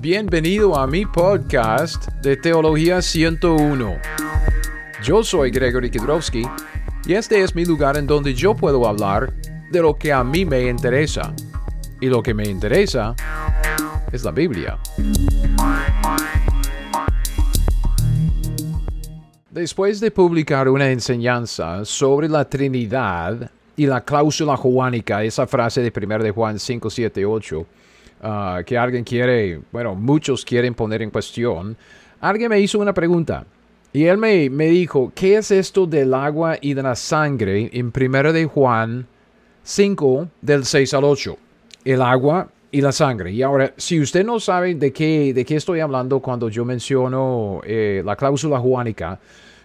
Bienvenido a mi podcast de Teología 101. Yo soy Gregory Kidrowski y este es mi lugar en donde yo puedo hablar de lo que a mí me interesa. Y lo que me interesa es la Biblia. Después de publicar una enseñanza sobre la Trinidad y la cláusula juánica, esa frase de 1 de Juan 5, 7, 8, que alguien quiere, bueno, muchos quieren poner en cuestión, alguien me hizo una pregunta. Y él me, me dijo, ¿qué es esto del agua y de la sangre en 1 de Juan 5, del 6 al 8? El agua y la sangre. Y ahora, si usted no sabe de qué, de qué estoy hablando cuando yo menciono eh, la cláusula juánica,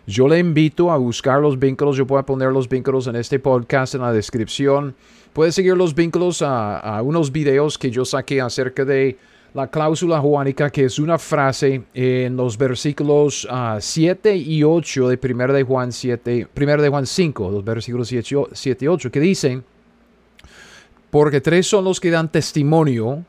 yo le invito a buscar los vínculos. Yo voy a poner los vínculos en este podcast en la descripción. Puede seguir los vínculos a, unos videos que yo saqué acerca de la cláusula juánica, que es una frase en los versículos 7 ah, y 8 de 1 de Juan 7, 1 de Juan 5, los versículos 7 y 8, que dicen, porque tres son los que dan testimonio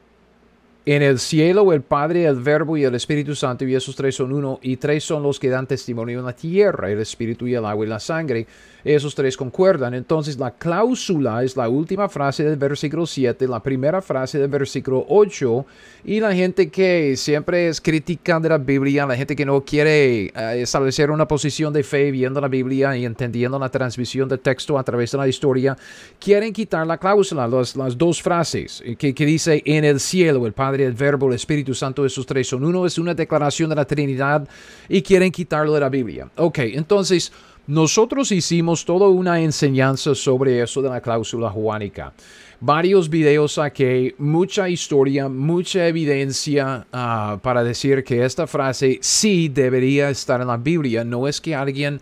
en el cielo, el Padre, el Verbo y el Espíritu Santo, y esos tres son uno, y tres son los que dan testimonio en la tierra, el Espíritu y el agua y la sangre. Esos tres concuerdan. Entonces, la cláusula es la última frase del versículo 7, la primera frase del versículo 8, y la gente que siempre es crítica de la Biblia, la gente que no quiere eh, establecer una posición de fe viendo la Biblia y entendiendo la transmisión del texto a través de la historia, quieren quitar la cláusula, las, dos frases que, que dice en el cielo, el Padre el Verbo, el Espíritu Santo, esos tres son uno, es una declaración de la Trinidad y quieren quitarlo de la Biblia. Ok, entonces nosotros hicimos toda una enseñanza sobre eso de la cláusula juánica. Varios videos saqué, mucha historia, mucha evidencia ah, para decir que esta frase sí debería estar en la Biblia. No es que alguien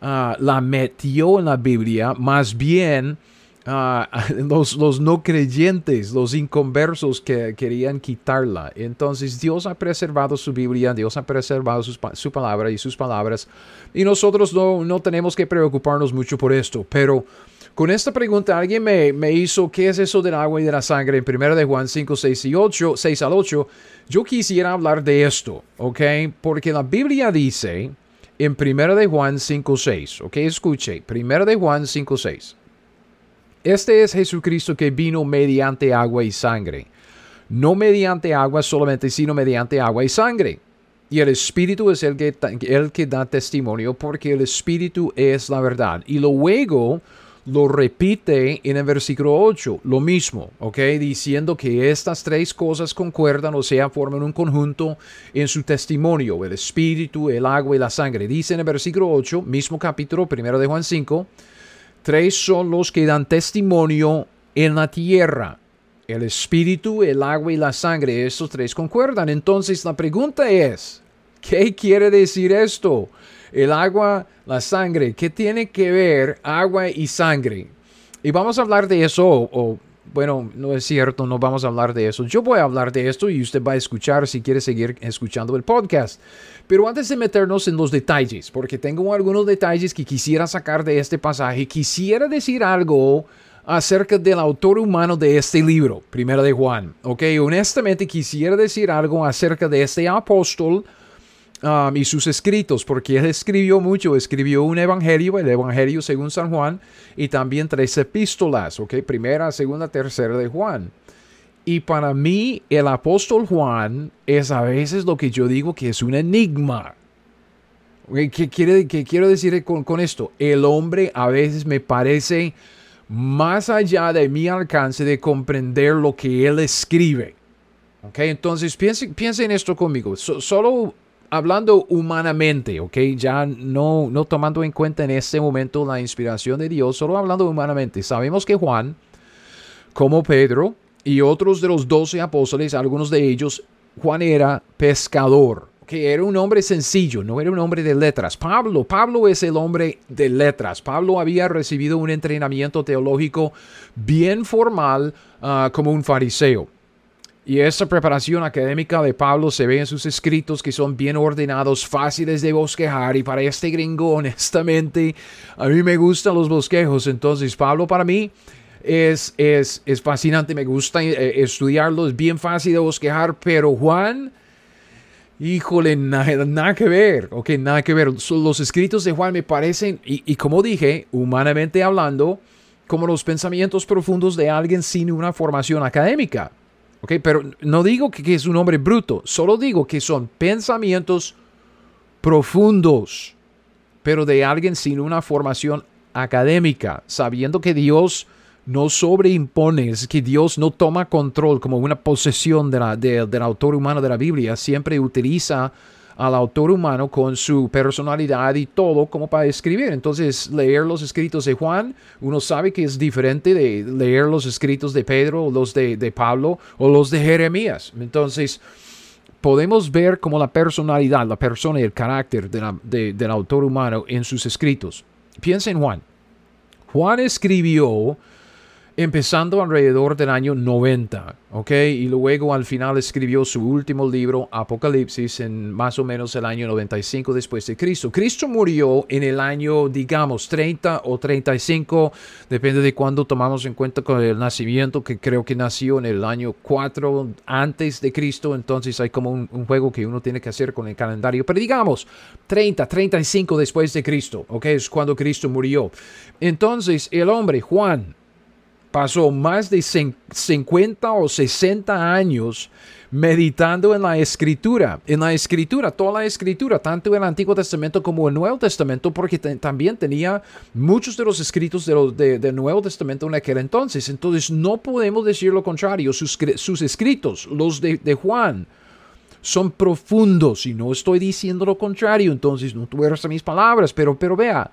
ah, la metió en la Biblia, más bien Ah, los, los, no creyentes, los inconversos que querían quitarla. Entonces Dios ha preservado su Biblia, Dios ha preservado su, palabra y sus palabras. Y nosotros no, no, tenemos que preocuparnos mucho por esto. Pero con esta pregunta alguien me, me, hizo, ¿qué es eso del agua y de la sangre? En 1 de Juan 5, 6 y 8, 6 al 8. Yo quisiera hablar de esto, ¿ok? Porque la Biblia dice en 1 de Juan 5, 6, ¿ok? Escuche, 1 de Juan 5, 6. Este es Jesucristo que vino mediante agua y sangre. No mediante agua solamente, sino mediante agua y sangre. Y el Espíritu es el que, el que da testimonio porque el Espíritu es la verdad. Y luego lo repite en el versículo 8, lo mismo, ¿ok? Diciendo que estas tres cosas concuerdan, o sea, forman un conjunto en su testimonio, el Espíritu, el agua y la sangre. Dice en el versículo 8, mismo capítulo, primero de Juan 5, Tres son los que dan testimonio en la tierra. El espíritu, el agua y la sangre. Estos tres concuerdan. Entonces la pregunta es, ¿qué quiere decir esto? El agua, la sangre. ¿Qué tiene que ver agua y sangre? Y vamos a hablar de eso, bueno, no es cierto, no vamos a hablar de eso. Yo voy a hablar de esto y usted va a escuchar si quiere seguir escuchando el podcast. Pero antes de meternos en los detalles, porque tengo algunos detalles que quisiera sacar de este pasaje, quisiera decir algo acerca del autor humano de este libro, Primero de Juan. Ok, honestamente quisiera decir algo acerca de este apóstol um, y sus escritos, porque él escribió mucho, escribió un evangelio, el evangelio según San Juan, y también tres epístolas, ok, primera, segunda, tercera de Juan. Y para mí el apóstol Juan es a veces lo que yo digo que es un enigma. ¿Qué, quiere, qué quiero decir con, con, esto? El hombre a veces me parece más allá de mi alcance de comprender lo que él escribe. ¿Okay? Entonces piensen, piensen en esto conmigo. solo hablando humanamente, ¿ok? Ya no, no tomando en cuenta en este momento la inspiración de Dios, solo hablando humanamente. Sabemos que Juan, como Pedro, y otros de los doce apóstoles, algunos de ellos, Juan era pescador, que era un hombre sencillo, no era un hombre de letras. Pablo, Pablo es el hombre de letras. Pablo había recibido un entrenamiento teológico bien formal ah, como un fariseo. Y esa preparación académica de Pablo se ve en sus escritos que son bien ordenados, fáciles de bosquejar. Y para este gringo, honestamente, a mí me gustan los bosquejos. Entonces, Pablo para mí es, fascinante, me gusta eh, estudiarlo, es bien fácil de bosquejar, pero Juan híjole, nada, que ver, ok, nada que ver. Los escritos de Juan me parecen, y, y como dije, humanamente hablando, como los pensamientos profundos de alguien sin una formación académica. ¿Ok? Pero no digo que, es un hombre bruto, solo digo que son pensamientos profundos, pero de alguien sin una formación académica, sabiendo que Dios no sobreimpone, es que Dios no toma control como una posesión de la, del autor humano de la Biblia, siempre utiliza al autor humano con su personalidad y todo como para escribir. Entonces, leer los escritos de Juan, uno sabe que es diferente de leer los escritos de Pedro o los de, Pablo o los de Jeremías. Entonces, podemos ver como la personalidad, la persona y el carácter de del autor humano en sus escritos. Piensa en Juan. Juan escribió empezando alrededor del año 90, ¿ok? Y luego al final escribió su último libro, Apocalipsis, en más o menos el año 95 después de Cristo. Cristo murió en el año, digamos, 30 o 35, depende de cuándo tomamos en cuenta con el nacimiento, que creo que nació en el año 4 antes de Cristo, entonces hay como un, juego que uno tiene que hacer con el calendario, pero digamos, 30, 35 después de Cristo, ¿ok? Es cuando Cristo murió. Entonces el hombre, Juan, pasó más de 50 o 60 años meditando en la escritura, en la escritura, toda la escritura, tanto el Antiguo Testamento como el Nuevo Testamento, porque también tenía muchos de los escritos del Nuevo Testamento en aquel entonces. Entonces no podemos decir lo contrario, sus, escritos, los de, Juan, son profundos y no estoy diciendo lo contrario, entonces no tuerza mis palabras, pero, pero vea,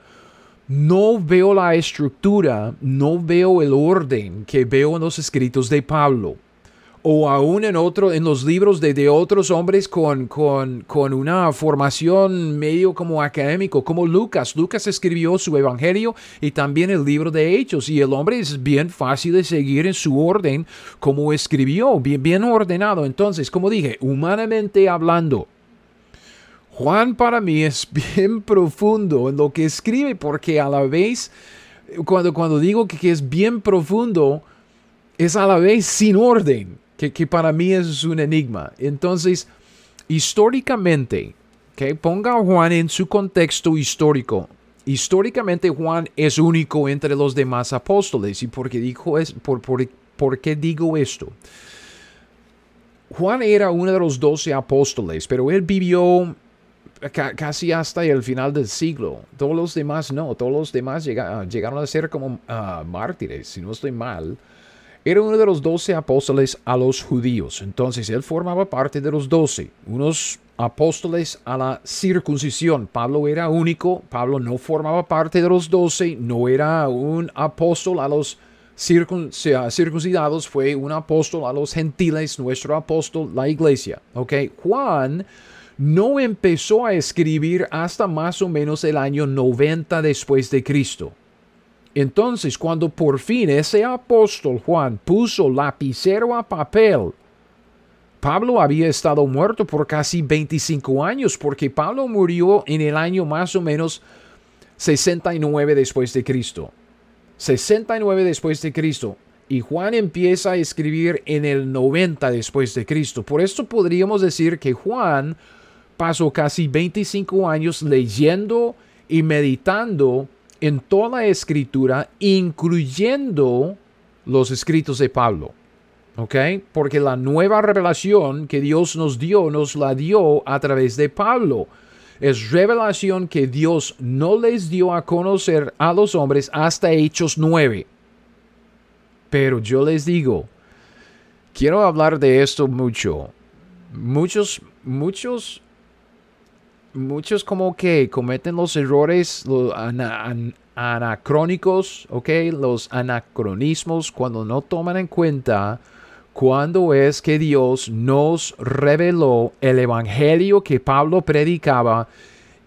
no veo la estructura, no veo el orden que veo en los escritos de Pablo o aún en, otro, en los libros de, de otros hombres con, con, con, una formación medio como académico, como Lucas. Lucas escribió su evangelio y también el libro de Hechos y el hombre es bien fácil de seguir en su orden como escribió, bien, bien ordenado. Entonces, como dije, humanamente hablando, Juan para mí es bien profundo en lo que escribe porque a la vez, cuando, cuando digo que, es bien profundo, es a la vez sin orden, que, que para mí es un enigma. Entonces, históricamente, que ponga a Juan en su contexto histórico. Históricamente Juan es único entre los demás apóstoles. ¿Y por qué, dijo es, por, por, por qué digo esto? Juan era uno de los doce apóstoles, pero él vivió casi hasta el final del siglo. Todos los demás no, todos los demás ah, llegaron a ser como ah, mártires, si no estoy mal. Era uno de los doce apóstoles a los judíos. Entonces él formaba parte de los doce, unos apóstoles a la circuncisión. Pablo era único, Pablo no formaba parte de los doce, no era un apóstol a los circuncidados, fue un apóstol a los gentiles, nuestro apóstol, la iglesia. Ok, Juan no empezó a escribir hasta más o menos el año 90 después de Cristo. Entonces, cuando por fin ese apóstol Juan puso lapicero a papel, Pablo había estado muerto por casi 25 años, porque Pablo murió en el año más o menos 69 después de Cristo. 69 después de Cristo. Y Juan empieza a escribir en el 90 después de Cristo. Por esto podríamos decir que Juan pasó casi 25 años leyendo y meditando en toda la escritura, incluyendo los escritos de Pablo. ¿Ok? Porque la nueva revelación que Dios nos dio, nos la dio a través de Pablo. Es revelación que Dios no les dio a conocer a los hombres hasta Hechos 9. Pero yo les digo, quiero hablar de esto mucho. Muchos, muchos muchos como que cometen los errores anacrónicos, ¿ok? Los anacronismos cuando no toman en cuenta cuándo es que Dios nos reveló el evangelio que Pablo predicaba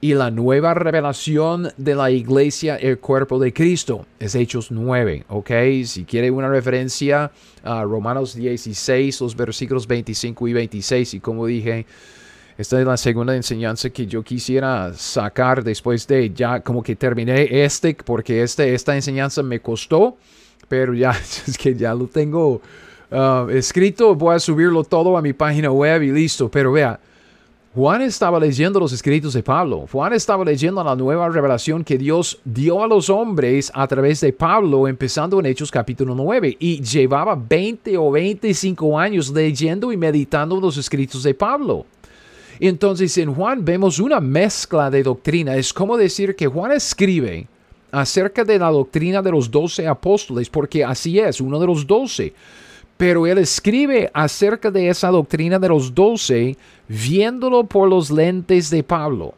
y la nueva revelación de la iglesia, el cuerpo de Cristo. Es Hechos 9, ¿ok? Si quiere una referencia a Romanos 16, los versículos 25 y 26, y como dije, esta es la segunda enseñanza que yo quisiera sacar después de ya como que terminé este, porque este, esta enseñanza me costó, pero ya es que ya lo tengo uh, escrito. Voy a subirlo todo a mi página web y listo. Pero vea, Juan estaba leyendo los escritos de Pablo. Juan estaba leyendo la nueva revelación que Dios dio a los hombres a través de Pablo, empezando en Hechos capítulo 9. Y llevaba 20 o 25 años leyendo y meditando los escritos de Pablo. Entonces en Juan vemos una mezcla de doctrina. Es como decir que Juan escribe acerca de la doctrina de los doce apóstoles, porque así es, uno de los doce. Pero él escribe acerca de esa doctrina de los doce viéndolo por los lentes de Pablo.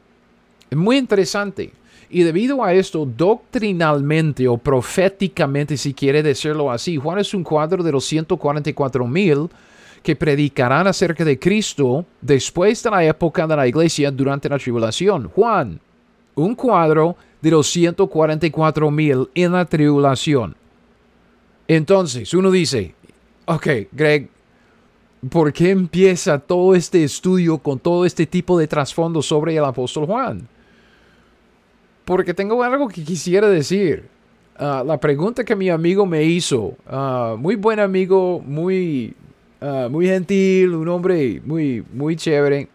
Muy interesante. Y debido a esto, doctrinalmente o proféticamente, si quiere decirlo así, Juan es un cuadro de los 144 mil que predicarán acerca de Cristo después de la época de la iglesia durante la tribulación. Juan, un cuadro de los 144 mil en la tribulación. Entonces, uno dice, ok, Greg, ¿por qué empieza todo este estudio con todo este tipo de trasfondo sobre el apóstol Juan? Porque tengo algo que quisiera decir. Ah, la pregunta que mi amigo me hizo, ah, muy buen amigo, muy, ah, muy gentil, un hombre muy, muy chévere,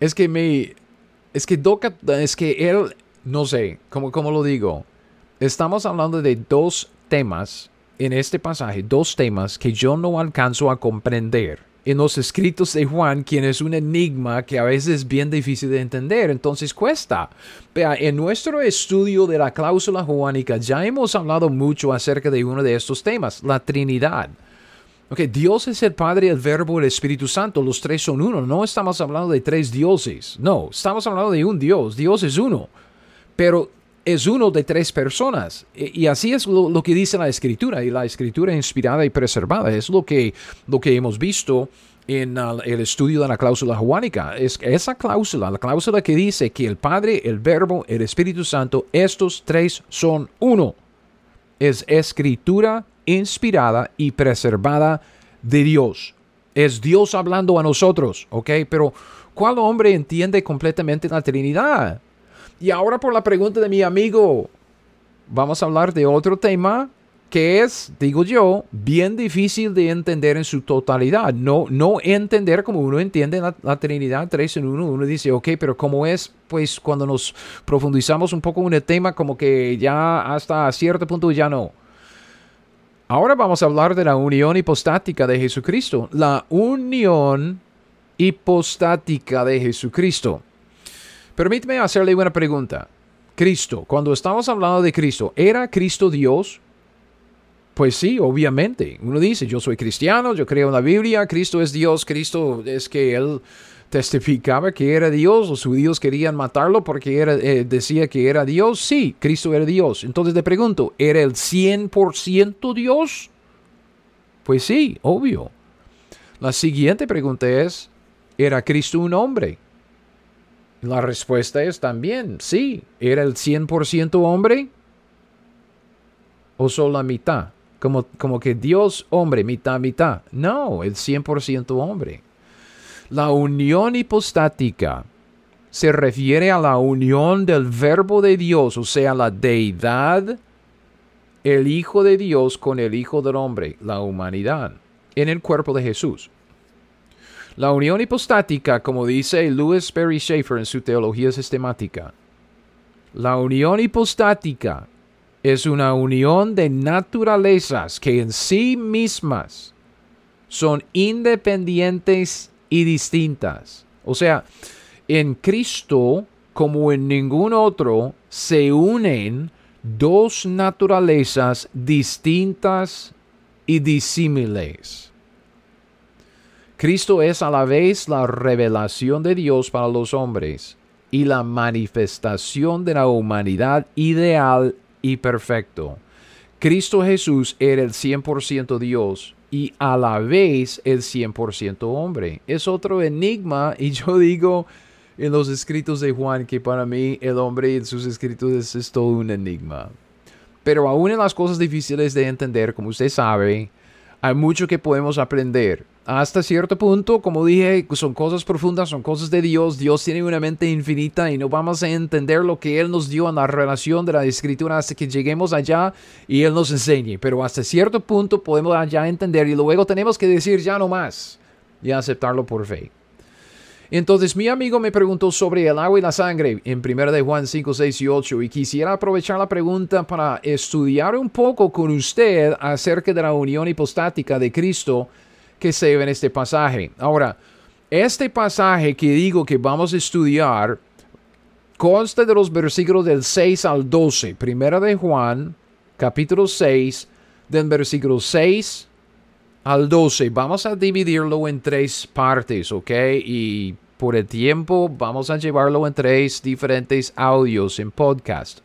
es que me, es que es que él, no sé, ¿cómo, cómo lo digo? Estamos hablando de dos temas en este pasaje dos temas que yo no alcanzo a comprender en los escritos de Juan, quien es un enigma que a veces es bien difícil de entender, entonces cuesta. Vea, en nuestro estudio de la cláusula juánica ya hemos hablado mucho acerca de uno de estos temas, la Trinidad. Dios es el Padre, el Verbo, el Espíritu Santo, los tres son uno. No estamos hablando de tres dioses, no, estamos hablando de un Dios, Dios es uno. Pero es uno de tres personas. Y, así es lo, que dice la escritura. Y la escritura inspirada y preservada es lo que, lo que hemos visto en el estudio de la cláusula juánica. Es esa cláusula, la cláusula que dice que el Padre, el Verbo, el Espíritu Santo, estos tres son uno. Es escritura inspirada y preservada de Dios. Es Dios hablando a nosotros, ¿ok? Pero ¿cuál hombre entiende completamente la Trinidad? Y ahora por la pregunta de mi amigo, vamos a hablar de otro tema que es, digo yo, bien difícil de entender en su totalidad. No, no entender como uno entiende la, Trinidad 3 en 1. Uno dice, ok, pero ¿cómo es? Pues cuando nos profundizamos un poco en el tema, como que ya hasta cierto punto ya no. Ahora vamos a hablar de la unión hipostática de Jesucristo. La unión hipostática de Jesucristo. Permíteme hacerle una pregunta. Cristo, cuando estamos hablando de Cristo, ¿era Cristo Dios? Pues sí, obviamente. Uno dice, yo soy cristiano, yo creo en la Biblia, Cristo es Dios, Cristo es que Él testificaba que era Dios, los judíos querían matarlo porque era, eh, decía que era Dios. Sí, Cristo era Dios. Entonces le pregunto, ¿era el 100% Dios? Pues sí, obvio. La siguiente pregunta es, ¿era Cristo un hombre? La respuesta es también, sí, era el 100% hombre o solo la mitad. Como, como que Dios hombre, mitad, mitad. No, el 100% hombre. La unión hipostática se refiere a la unión del verbo de Dios, o sea, la deidad, el Hijo de Dios con el Hijo del hombre, la humanidad, en el cuerpo de Jesús. La unión hipostática, como dice Louis Perry Schaeffer en su teología sistemática, la unión hipostática es una unión de naturalezas que en sí mismas son independientes y distintas. O sea, en Cristo, como en ningún otro, se unen dos naturalezas distintas y disímiles. Cristo es a la vez la revelación de Dios para los hombres y la manifestación de la humanidad ideal y perfecto. Cristo Jesús era el 100% Dios y a la vez el 100% hombre. Es otro enigma y yo digo en los escritos de Juan que para mí el hombre en sus escritos es todo un enigma. Pero aún en las cosas difíciles de entender, como usted sabe, hay mucho que podemos aprender. Hasta cierto punto, como dije, son cosas profundas, son cosas de Dios. Dios tiene una mente infinita y no vamos a entender lo que Él nos dio en la relación de la escritura hasta que lleguemos allá y Él nos enseñe. Pero hasta cierto punto podemos allá entender y luego tenemos que decir ya no más y aceptarlo por fe. Entonces mi amigo me preguntó sobre el agua y la sangre en 1 de Juan 5, 6 y 8 y quisiera aprovechar la pregunta para estudiar un poco con usted acerca de la unión hipostática de Cristo que se ve en este pasaje. Ahora, este pasaje que digo que vamos a estudiar consta de los versículos del 6 al 12. Primera de Juan, capítulo 6, del versículo 6 al 12. Vamos a dividirlo en tres partes, ¿ok? Y por el tiempo vamos a llevarlo en tres diferentes audios en podcast.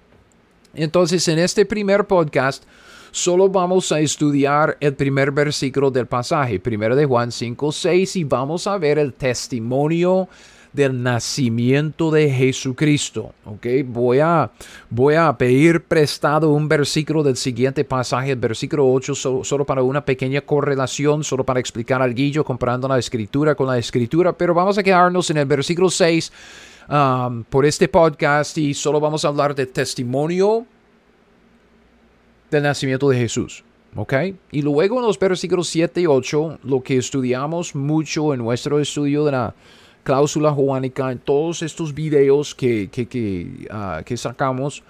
Entonces, en este primer podcast, solo vamos a estudiar el primer versículo del pasaje, primero de Juan 5, 6, y vamos a ver el testimonio del nacimiento de Jesucristo. ¿ok? Voy, a, voy a pedir prestado un versículo del siguiente pasaje, el versículo 8, solo para una pequeña correlación, solo para explicar al guillo, comparando la escritura con la escritura, pero vamos a quedarnos en el versículo 6 um, por este podcast y solo vamos a hablar de testimonio del nacimiento de Jesús. ¿Ok? Y luego en los versículos 7 y 8, lo que estudiamos mucho en nuestro estudio de la cláusula juánica, en todos estos videos que, que, que, ah, sacamos,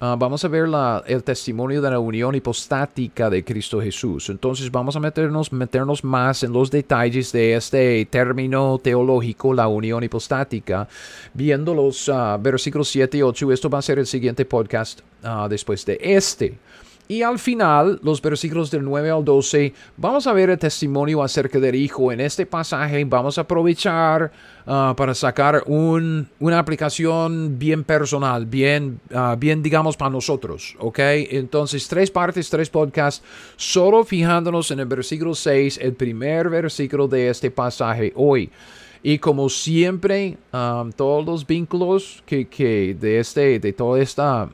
ah, vamos a ver la, el testimonio de la unión hipostática de Cristo Jesús. Entonces vamos a meternos, meternos más en los detalles de este término teológico, la unión hipostática, viendo los uh, versículos 7 y 8. Esto va a ser el siguiente podcast después de este. Y al final, los versículos del 9 al 12, vamos a ver el testimonio acerca del Hijo. En este pasaje vamos a aprovechar ah, para sacar un, una aplicación bien personal, bien, ah, bien digamos para nosotros, ¿ok? Entonces, tres partes, tres podcasts, solo fijándonos en el versículo 6, el primer versículo de este pasaje hoy. Y como siempre, ah, todos los vínculos que, que, de, este, de toda esta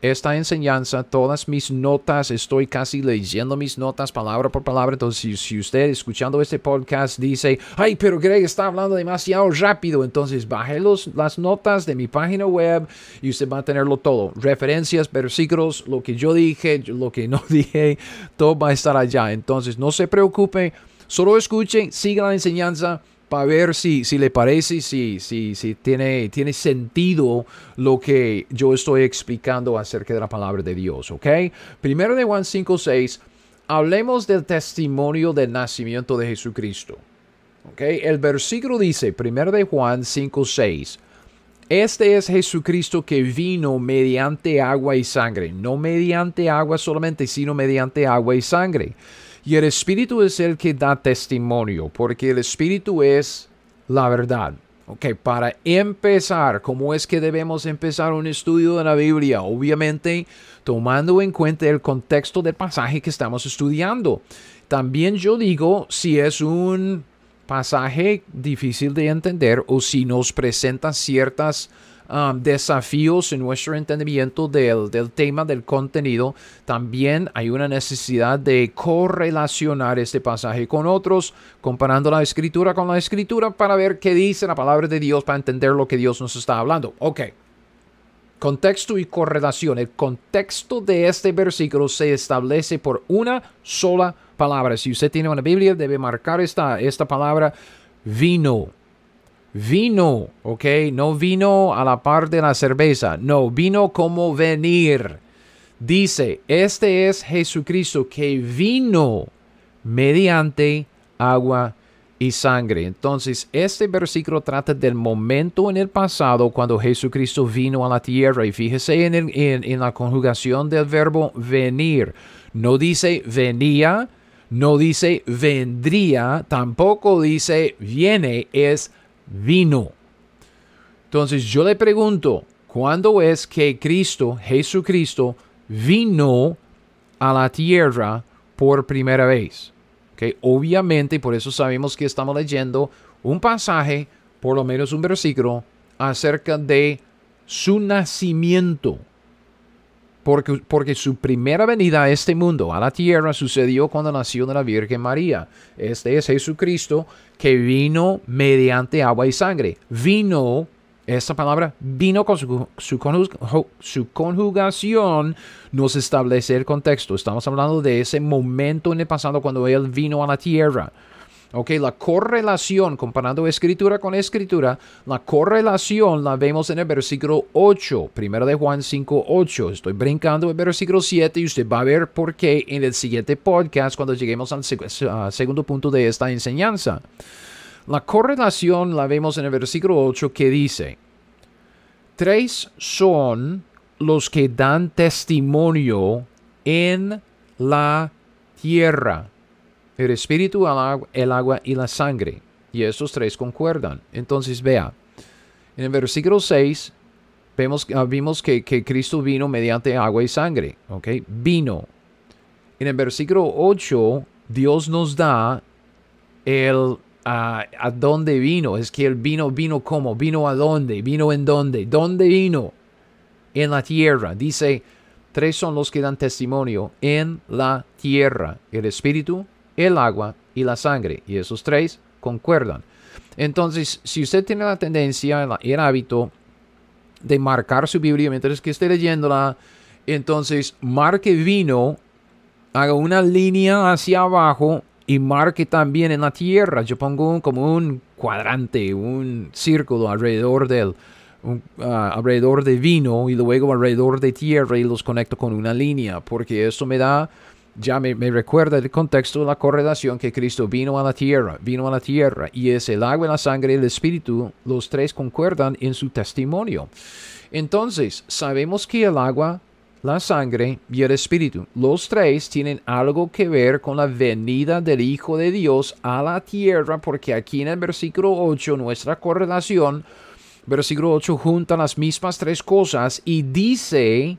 esta enseñanza, todas mis notas, estoy casi leyendo mis notas palabra por palabra. Entonces, si, usted escuchando este podcast dice, ay, pero Greg está hablando demasiado rápido, entonces baje los, las notas de mi página web y usted va a tenerlo todo. Referencias, versículos, lo que yo dije, lo que no dije, todo va a estar allá. Entonces, no se preocupe, solo escuche, siga la enseñanza para ver si, si le parece, si, si, si tiene, tiene sentido lo que yo estoy explicando acerca de la palabra de Dios, ¿ok? Primero de Juan 5, 6, hablemos del testimonio del nacimiento de Jesucristo. ¿ok? El versículo dice, primero de Juan 5, 6, este es Jesucristo que vino mediante agua y sangre, no mediante agua solamente, sino mediante agua y sangre. Y el Espíritu es el que da testimonio, porque el Espíritu es la verdad. Ok, para empezar, ¿cómo es que debemos empezar un estudio de la Biblia? Obviamente, tomando en cuenta el contexto del pasaje que estamos estudiando. También yo digo si es un pasaje difícil de entender o si nos presenta ciertas Um, desafíos en nuestro entendimiento del, del, tema, del contenido, también hay una necesidad de correlacionar este pasaje con otros, comparando la escritura con la escritura para ver qué dice la palabra de Dios, para entender lo que Dios nos está hablando. Ok. Contexto y correlación. El contexto de este versículo se establece por una sola palabra. Si usted tiene una Biblia, debe marcar esta, esta palabra vino vino, ¿ok? No vino a la par de la cerveza, no, vino como venir. Dice, este es Jesucristo que vino mediante agua y sangre. Entonces, este versículo trata del momento en el pasado cuando Jesucristo vino a la tierra. Y fíjese en, en la conjugación del verbo venir. No dice venía, no dice vendría, tampoco dice viene, es vino. Entonces yo le pregunto, ¿cuándo es que Cristo, Jesucristo, vino a la tierra por primera vez? que Obviamente, por eso sabemos que estamos leyendo un pasaje, por lo menos un versículo, acerca de su nacimiento porque, su primera venida a este mundo, a la tierra, sucedió cuando nació de la Virgen María. Este es Jesucristo que vino mediante agua y sangre. Vino, esta palabra, vino con su, su conjugación, nos establece el contexto. Estamos hablando de ese momento en el pasado cuando Él vino a la tierra. Ok, la correlación, comparando escritura con escritura, la correlación la vemos en el versículo 8, primero de Juan 5, 8. Estoy brincando el versículo 7 y usted va a ver por qué en el siguiente podcast cuando lleguemos al segundo punto de esta enseñanza. La correlación la vemos en el versículo 8 que dice, tres son los que dan testimonio en la tierra el espíritu, el agua, y la sangre. Y estos tres concuerdan. Entonces vea, en el versículo 6 vemos, ah, vimos que, Cristo vino mediante agua y sangre. ¿Ok? Vino. En el versículo 8 Dios nos da el ah, a dónde vino. Es que el vino vino como, vino a dónde, vino en dónde, dónde vino. En la tierra. Dice, tres son los que dan testimonio en la tierra. El espíritu, el agua y la sangre. Y esos tres concuerdan. Entonces, si usted tiene la tendencia, el hábito de marcar su Biblia mientras que esté leyéndola, entonces marque vino, haga una línea hacia abajo y marque también en la tierra. Yo pongo como un cuadrante, un círculo alrededor del ah, alrededor de vino y luego alrededor de tierra y los conecto con una línea, porque eso me da ya me, recuerda el contexto de la correlación que Cristo vino a la tierra, vino a la tierra, y es el agua, la sangre y el espíritu, los tres concuerdan en su testimonio. Entonces, sabemos que el agua, la sangre y el espíritu, los tres tienen algo que ver con la venida del Hijo de Dios a la tierra, porque aquí en el versículo 8, nuestra correlación, versículo 8 junta las mismas tres cosas y dice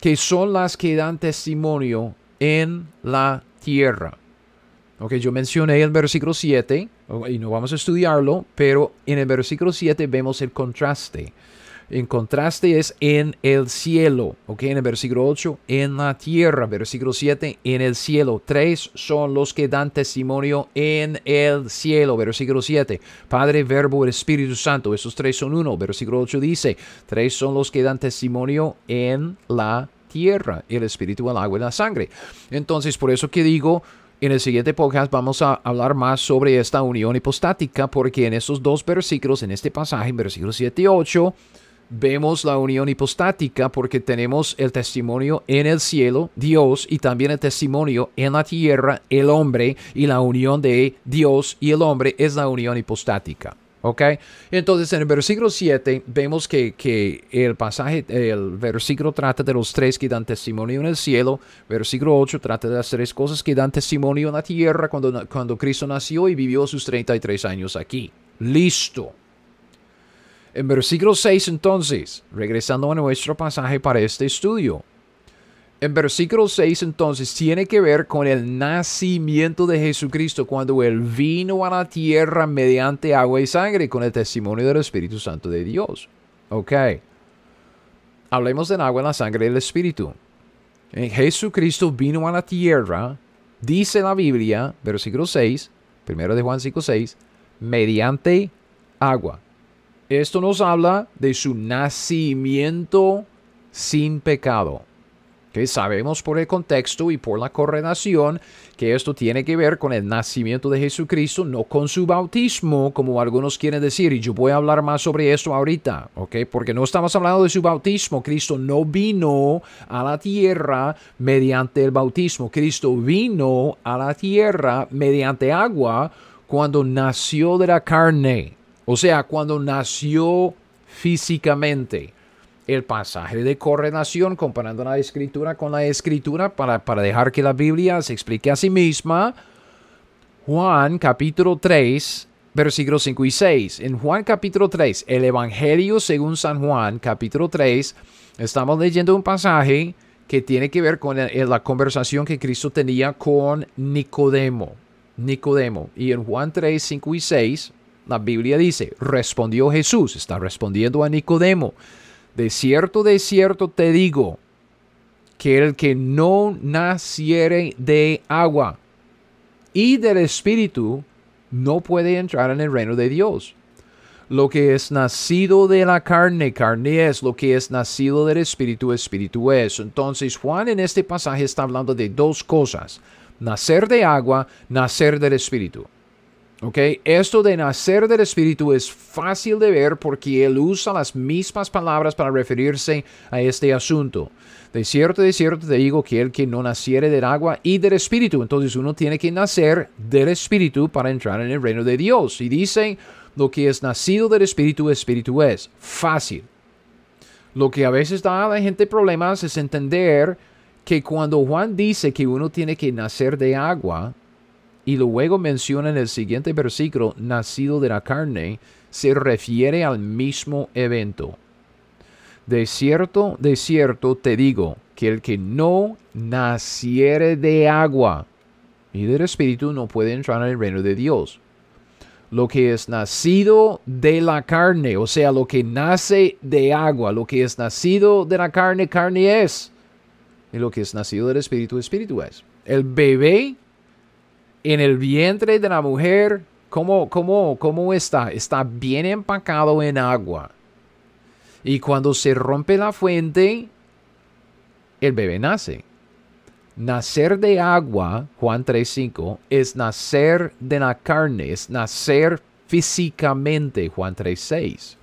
que son las que dan testimonio en la tierra. Ok, yo mencioné el versículo 7 y no vamos a estudiarlo, pero en el versículo 7 vemos el contraste. El contraste es en el cielo, ok, en el versículo 8, en la tierra, versículo 7, en el cielo. Tres son los que dan testimonio en el cielo, versículo 7. Padre, Verbo, Espíritu Santo, esos tres son uno. Versículo 8 dice, tres son los que dan testimonio en la tierra, el espíritu, el agua y la sangre. Entonces, por eso que digo, en el siguiente podcast vamos a hablar más sobre esta unión hipostática, porque en estos dos versículos, en este pasaje, en versículos 7 y 8, vemos la unión hipostática porque tenemos el testimonio en el cielo, Dios, y también el testimonio en la tierra, el hombre, y la unión de Dios y el hombre es la unión hipostática. ¿Ok? Entonces en el versículo 7 vemos que, el pasaje, el versículo trata de los tres que dan testimonio en el cielo. Versículo 8 trata de las tres cosas que dan testimonio en la tierra cuando, cuando Cristo nació y vivió sus 33 años aquí. Listo. En versículo 6 entonces, regresando a nuestro pasaje para este estudio, en versículo 6 entonces tiene que ver con el nacimiento de Jesucristo cuando Él vino a la tierra mediante agua y sangre con el testimonio del Espíritu Santo de Dios. Ok. Hablemos del agua, la sangre y el Espíritu. En Jesucristo vino a la tierra, dice la Biblia, versículo 6, primero de Juan 5, 6, mediante agua. Esto nos habla de su nacimiento sin pecado sabemos por el contexto y por la correlación que esto tiene que ver con el nacimiento de Jesucristo, no con su bautismo, como algunos quieren decir, y yo voy a hablar más sobre esto ahorita, ¿ok? Porque no estamos hablando de su bautismo, Cristo no vino a la tierra mediante el bautismo, Cristo vino a la tierra mediante agua cuando nació de la carne, o sea, cuando nació físicamente el pasaje de correlación comparando la escritura con la escritura para, para dejar que la Biblia se explique a sí misma. Juan capítulo 3, versículos 5 y 6. En Juan capítulo 3, el Evangelio según San Juan capítulo 3, estamos leyendo un pasaje que tiene que ver con la conversación que Cristo tenía con Nicodemo. Nicodemo. Y en Juan 3, 5 y 6, la Biblia dice, respondió Jesús, está respondiendo a Nicodemo. De cierto, de cierto te digo, que el que no naciere de agua y del Espíritu no puede entrar en el reino de Dios. Lo que es nacido de la carne, carne es. Lo que es nacido del Espíritu, Espíritu es. Entonces Juan en este pasaje está hablando de dos cosas. Nacer de agua, nacer del Espíritu. ¿Ok? Esto de nacer del Espíritu es fácil de ver porque él usa las mismas palabras para referirse a este asunto. De cierto, de cierto te digo que el que no naciere del agua y del Espíritu, entonces uno tiene que nacer del Espíritu para entrar en el reino de Dios. Y dice, lo que es nacido del Espíritu, Espíritu es. Fácil. Lo que a veces da a la gente problemas es entender que cuando Juan dice que uno tiene que nacer de agua, y luego menciona en el siguiente versículo, nacido de la carne, se refiere al mismo evento. De cierto, de cierto te digo, que el que no naciere de agua y del Espíritu no puede entrar en el reino de Dios. Lo que es nacido de la carne, o sea, lo que nace de agua, lo que es nacido de la carne, carne es. Y lo que es nacido del Espíritu, Espíritu es. El bebé en el vientre de la mujer, ¿cómo, cómo, cómo está? Está bien empacado en agua. Y cuando se rompe la fuente, el bebé nace. Nacer de agua, Juan 3.5, es nacer de la carne, es nacer físicamente, Juan 3.6.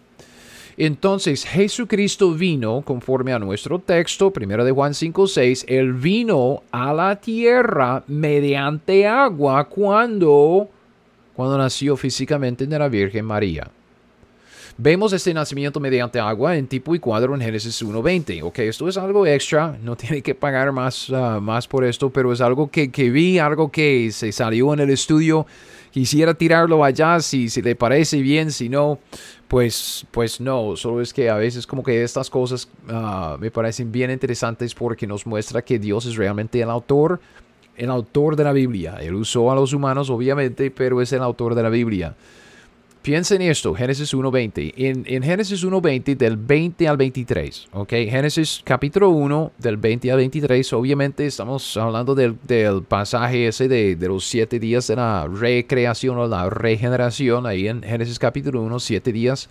Entonces Jesucristo vino, conforme a nuestro texto, primero de Juan 5, 6, Él vino a la tierra mediante agua cuando, cuando nació físicamente de la Virgen María. Vemos este nacimiento mediante agua en tipo y cuadro en Génesis 1.20. Ok, esto es algo extra, no tiene que pagar más, ah, más por esto, pero es algo que, que vi, algo que se salió en el estudio quisiera tirarlo allá si, si le parece bien, si no, pues, pues no. Solo es que a veces como que estas cosas ah, me parecen bien interesantes porque nos muestra que Dios es realmente el autor, el autor de la Biblia. Él usó a los humanos, obviamente, pero es el autor de la Biblia. Piensa en esto, Génesis 1.20. En, en, Génesis 1.20 del 20 al 23, ¿ok? Génesis capítulo 1 del 20 al 23, obviamente estamos hablando del, del pasaje ese de, de, los siete días de la recreación o la regeneración, ahí en Génesis capítulo 1, siete días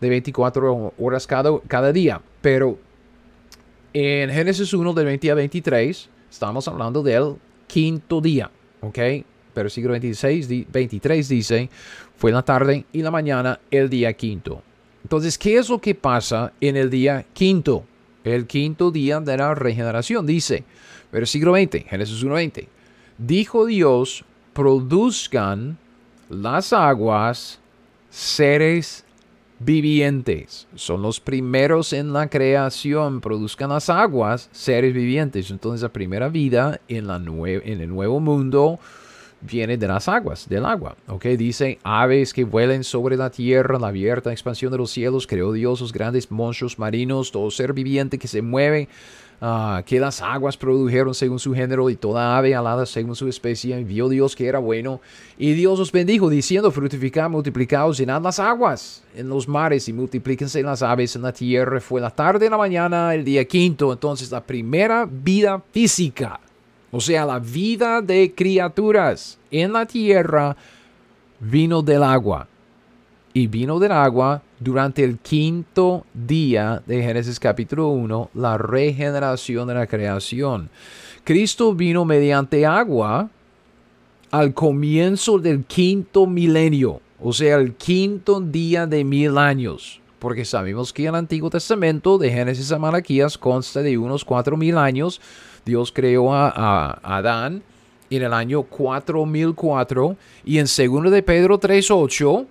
de 24 horas cada, cada día. Pero en Génesis 1 del 20 al 23 estamos hablando del quinto día, ¿ok? Versículo 26, 23 dice, fue la tarde y la mañana el día quinto. Entonces, ¿qué es lo que pasa en el día quinto? El quinto día de la regeneración. Dice, versículo 20, Génesis 1.20. Dijo Dios, produzcan las aguas seres vivientes. Son los primeros en la creación. Produzcan las aguas seres vivientes. Entonces la primera vida en, la en el nuevo mundo viene de las aguas, del agua. ¿ok? Dice, aves que vuelen sobre la tierra, la abierta expansión de los cielos, creó Dios los grandes monstruos marinos, todo ser viviente que se mueve, uh, que las aguas produjeron según su género y toda ave alada según su especie. Y vio Dios que era bueno. Y Dios os bendijo, diciendo, fructificad, multiplicados, llenad las aguas en los mares y multiplíquense las aves en la tierra. Fue la tarde la mañana, el día quinto. Entonces, la primera vida física o sea, la vida de criaturas en la tierra vino del agua. Y vino del agua durante el quinto día de Génesis capítulo 1, la regeneración de la creación. Cristo vino mediante agua al comienzo del quinto milenio, o sea, el quinto día de mil años. Porque sabemos que el Antiguo Testamento de Génesis a Malaquías consta de unos cuatro mil años Dios creó a, Adán en el año 4004 y en 2 de Pedro 3.8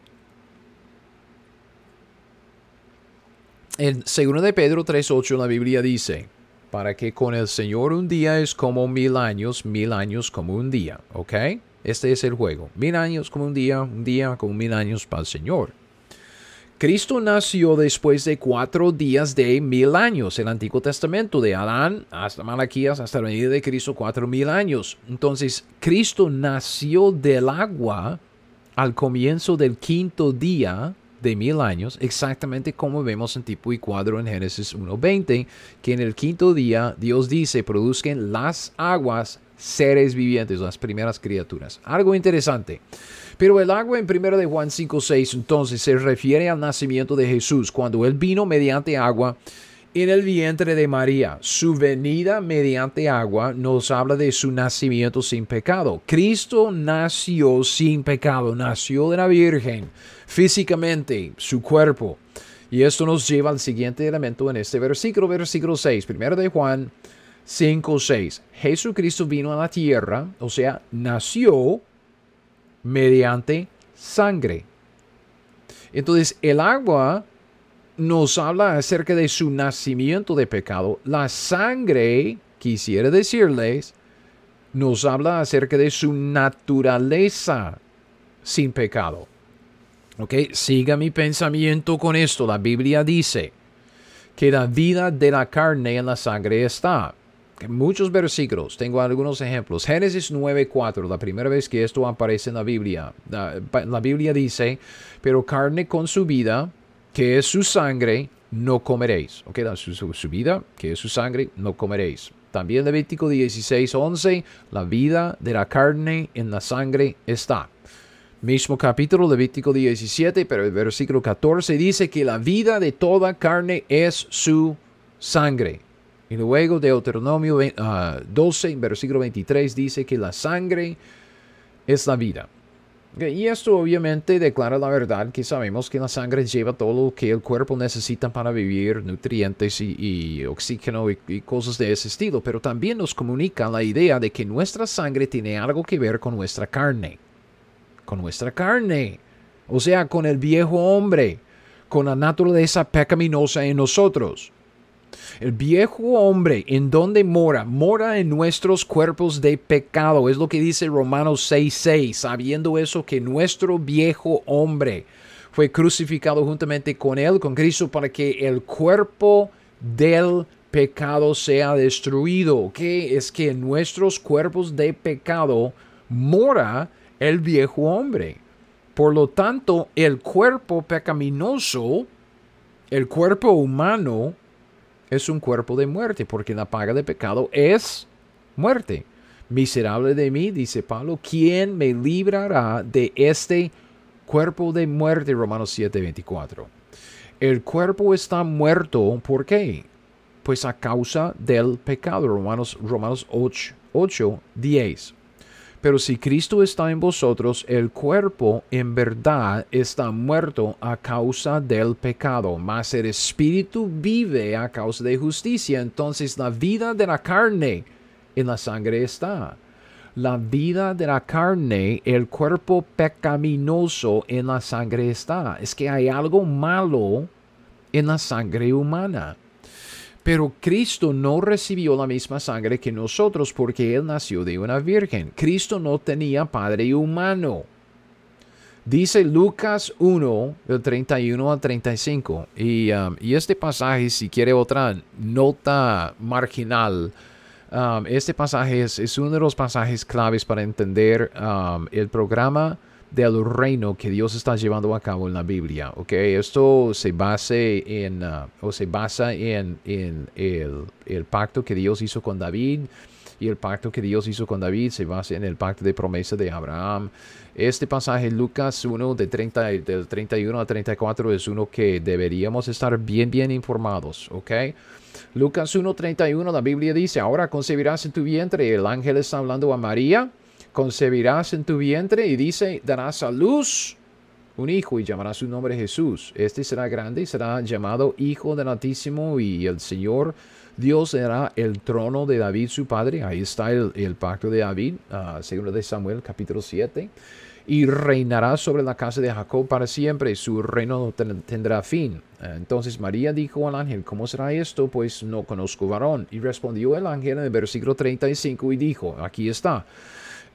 en 2 de Pedro 3.8 la Biblia dice para que con el Señor un día es como mil años, mil años como un día, ¿ok? Este es el juego. Mil años como un día, un día como mil años para el Señor. Cristo nació después de cuatro días de mil años. El Antiguo Testamento, de Adán hasta Malaquías, hasta la venida de Cristo, cuatro mil años. Entonces, Cristo nació del agua al comienzo del quinto día de mil años, exactamente como vemos en tipo y cuadro en Génesis 1.20, que en el quinto día Dios dice, produzcan las aguas seres vivientes, las primeras criaturas. Algo interesante. Pero el agua en 1 de Juan 5, 6 entonces se refiere al nacimiento de Jesús, cuando Él vino mediante agua en el vientre de María. Su venida mediante agua nos habla de su nacimiento sin pecado. Cristo nació sin pecado, nació de la Virgen, físicamente, su cuerpo. Y esto nos lleva al siguiente elemento en este versículo, versículo 6, primero de Juan 5, 6. Jesucristo vino a la tierra, o sea, nació mediante sangre. Entonces, el agua nos habla acerca de su nacimiento de pecado. La sangre, quisiera decirles, nos habla acerca de su naturaleza sin pecado. Ok, siga mi pensamiento con esto. La Biblia dice que la vida de la carne en la sangre está. Muchos versículos, tengo algunos ejemplos. Génesis 9:4, la primera vez que esto aparece en la Biblia. La, la Biblia dice, pero carne con su vida que es su sangre, no comeréis. Ok, su, su, vida, que es su sangre, no comeréis. También Levítico 16, 11, la vida de la carne en la sangre está. Mismo capítulo, Levítico 17, pero el versículo 14 dice que la vida de toda carne es su sangre. Y luego Deuteronomio 12, versículo 23 dice que la sangre es la vida. Y esto obviamente declara la verdad que sabemos que la sangre lleva todo lo que el cuerpo necesita para vivir, nutrientes y, oxígeno y, cosas de ese estilo, pero también nos comunica la idea de que nuestra sangre tiene algo que ver con nuestra carne, con nuestra carne, o sea, con el viejo hombre, con la naturaleza pecaminosa en nosotros. El viejo hombre, ¿en dónde mora? Mora en nuestros cuerpos de pecado. Es lo que dice Romanos 6:6, sabiendo eso que nuestro viejo hombre fue crucificado juntamente con él, con Cristo, para que el cuerpo del pecado sea destruido. Que es que en nuestros cuerpos de pecado mora el viejo hombre. Por lo tanto, el cuerpo pecaminoso, el cuerpo humano, es un cuerpo de muerte, porque la paga de pecado es muerte. Miserable de mí, dice Pablo, ¿quién me librará de este cuerpo de muerte? Romanos 7:24. El cuerpo está muerto, ¿por qué? Pues a causa del pecado. Romanos, Romanos 8, 8 10. Pero si Cristo está en vosotros, el cuerpo en verdad está muerto a causa del pecado, mas el espíritu vive a causa de justicia. Entonces la vida de la carne en la sangre está. La vida de la carne, el cuerpo pecaminoso en la sangre está. Es que hay algo malo en la sangre humana. Pero Cristo no recibió la misma sangre que nosotros porque Él nació de una virgen. Cristo no tenía padre humano. Dice Lucas 1, del 31 al 35. Y, um, y este pasaje, si quiere otra nota marginal, um, este pasaje es, es, uno de los pasajes claves para entender um, el programa del reino que Dios está llevando a cabo en la Biblia. ¿okay? Esto se, base en, uh, o se basa en, el, pacto que Dios hizo con David. Y el pacto que Dios hizo con David se basa en el pacto de promesa de Abraham. Este pasaje, Lucas 1, de 30, del 31 a 34, es uno que deberíamos estar bien, bien informados. ¿ok? Lucas 1, 31, la Biblia dice, ahora concebirás en tu vientre. El ángel está hablando a María concebirás en tu vientre y dice, darás a luz un hijo y llamará su nombre Jesús. Este será grande y será llamado Hijo del Altísimo y el Señor Dios será el trono de David su padre. Ahí está el, pacto de David, uh, segundo de Samuel capítulo 7. Y reinará sobre la casa de Jacob para siempre, su reino no tendrá fin. Entonces María dijo al ángel, ¿cómo será esto? Pues no conozco varón. Y respondió el ángel en el versículo 35 y dijo, aquí está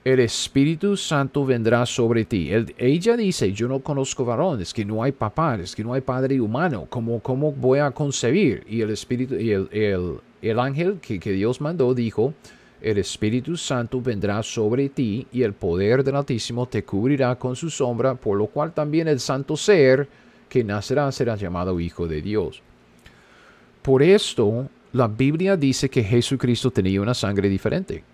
el Espíritu Santo vendrá sobre ti. ella dice, yo no conozco varón, es que no hay papá, es que no hay padre humano, ¿cómo, cómo voy a concebir? Y el Espíritu, y el, ángel que, que Dios mandó dijo, el Espíritu Santo vendrá sobre ti y el poder del Altísimo te cubrirá con su sombra, por lo cual también el santo ser que nacerá será llamado Hijo de Dios. Por esto, la Biblia dice que Jesucristo tenía una sangre diferente